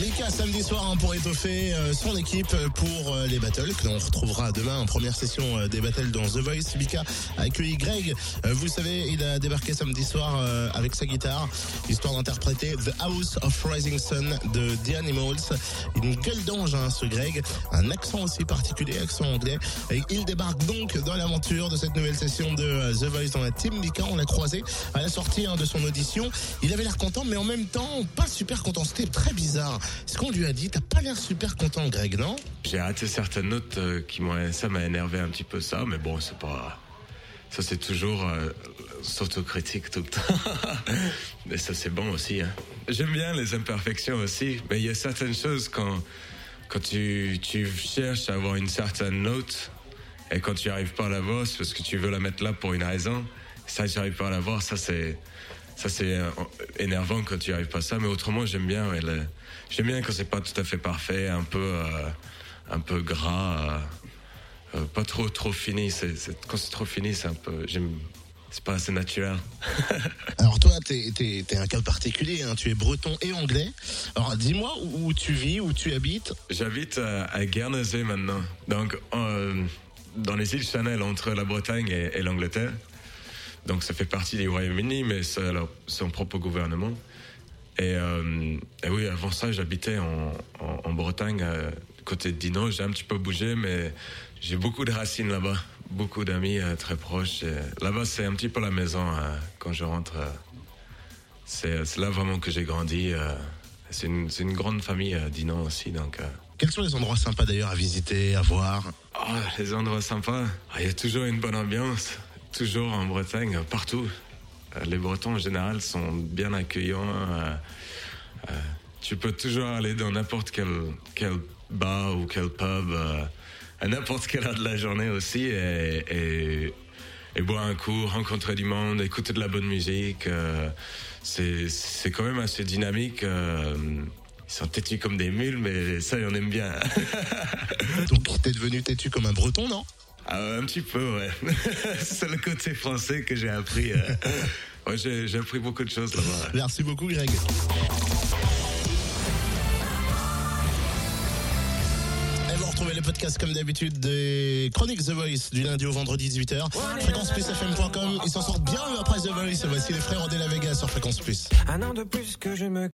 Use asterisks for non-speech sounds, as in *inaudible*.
Mika samedi soir hein, pour étoffer euh, son équipe pour euh, les battles que l'on retrouvera demain en première session euh, des battles dans The Voice. Mika a accueilli Greg. Euh, vous savez, il a débarqué samedi soir euh, avec sa guitare, histoire d'interpréter The House of Rising Sun de The Animals. Une gueule d'ange, hein, ce Greg. Un accent aussi particulier, accent anglais. Et il débarque donc dans l'aventure de cette nouvelle session de euh, The Voice dans la team Mika. On l'a croisé à la sortie hein, de son audition. Il avait l'air content, mais en même temps pas super content. C'était très bizarre. Ce qu'on lui a dit, t'as pas l'air super content, Greg, non? J'ai raté certaines notes euh, qui m'ont, ça m'a énervé un petit peu ça, mais bon, c'est pas, ça c'est toujours euh, s'autocritique tout le temps. *laughs* mais ça c'est bon aussi. Hein. J'aime bien les imperfections aussi, mais il y a certaines choses quand, quand tu, tu cherches à avoir une certaine note et quand tu arrives pas à l'avoir, c'est parce que tu veux la mettre là pour une raison. Ça, tu n'arrives pas à l'avoir, ça c'est, ça c'est euh, énervant quand tu arrives pas à ça, mais autrement j'aime bien. ouais, le- j'aime bien quand c'est pas tout à fait parfait, un peu, euh, un peu gras, euh, pas trop trop fini. C'est, c'est- quand c'est trop fini, c'est un peu, j'aime, c'est pas assez naturel. *laughs* Alors toi, t'es es, un cas particulier, hein. tu es breton et anglais. Alors dis-moi où, tu vis, où tu habites. J'habite à, à Guernesey maintenant, donc euh, dans les îles Channel entre la Bretagne et, et l'Angleterre. Donc ça fait partie du Royaume-Uni, mais c'est son propre gouvernement. Et, euh, et oui, avant ça, j'habitais en, en, en Bretagne, euh, côté de Dino. J'ai un petit peu bougé, mais j'ai beaucoup de racines là-bas, beaucoup d'amis euh, très proches. Là-bas, c'est un petit peu la maison euh, quand je rentre. c'est là vraiment que j'ai grandi. c'est une, grande famille, Dinan aussi. Donc, Quels sont les endroits sympas d'ailleurs à visiter, à voir? Ah, les endroits sympas. Ah, Il y a toujours une bonne ambiance, toujours en Bretagne, partout. Euh, Les Bretons en général sont bien accueillants. euh, euh, tu peux toujours aller dans n'importe quel, bar ou quel pub à n'importe quelle heure de la journée aussi et, boire un coup, rencontrer du monde, écouter de la bonne musique. c'est quand même assez dynamique. ils sont têtus comme des mules, mais ça, on aime bien. *laughs* Donc t'es devenu têtu comme un breton, non? Ah, un petit peu, ouais. *laughs* c'est le côté français que j'ai appris. euh. *laughs* Ouais, j'ai j'ai appris beaucoup de choses là-bas. Merci beaucoup Greg. Et vous retrouvez les podcasts comme d'habitude des Chroniques The Voice du lundi au vendredi 18h. Fréquenceplusfm.com, ils s'en sortent bien eux, après The Voice. Voici les frères de la Vega sur Fréquence Plus. Un an de plus que je me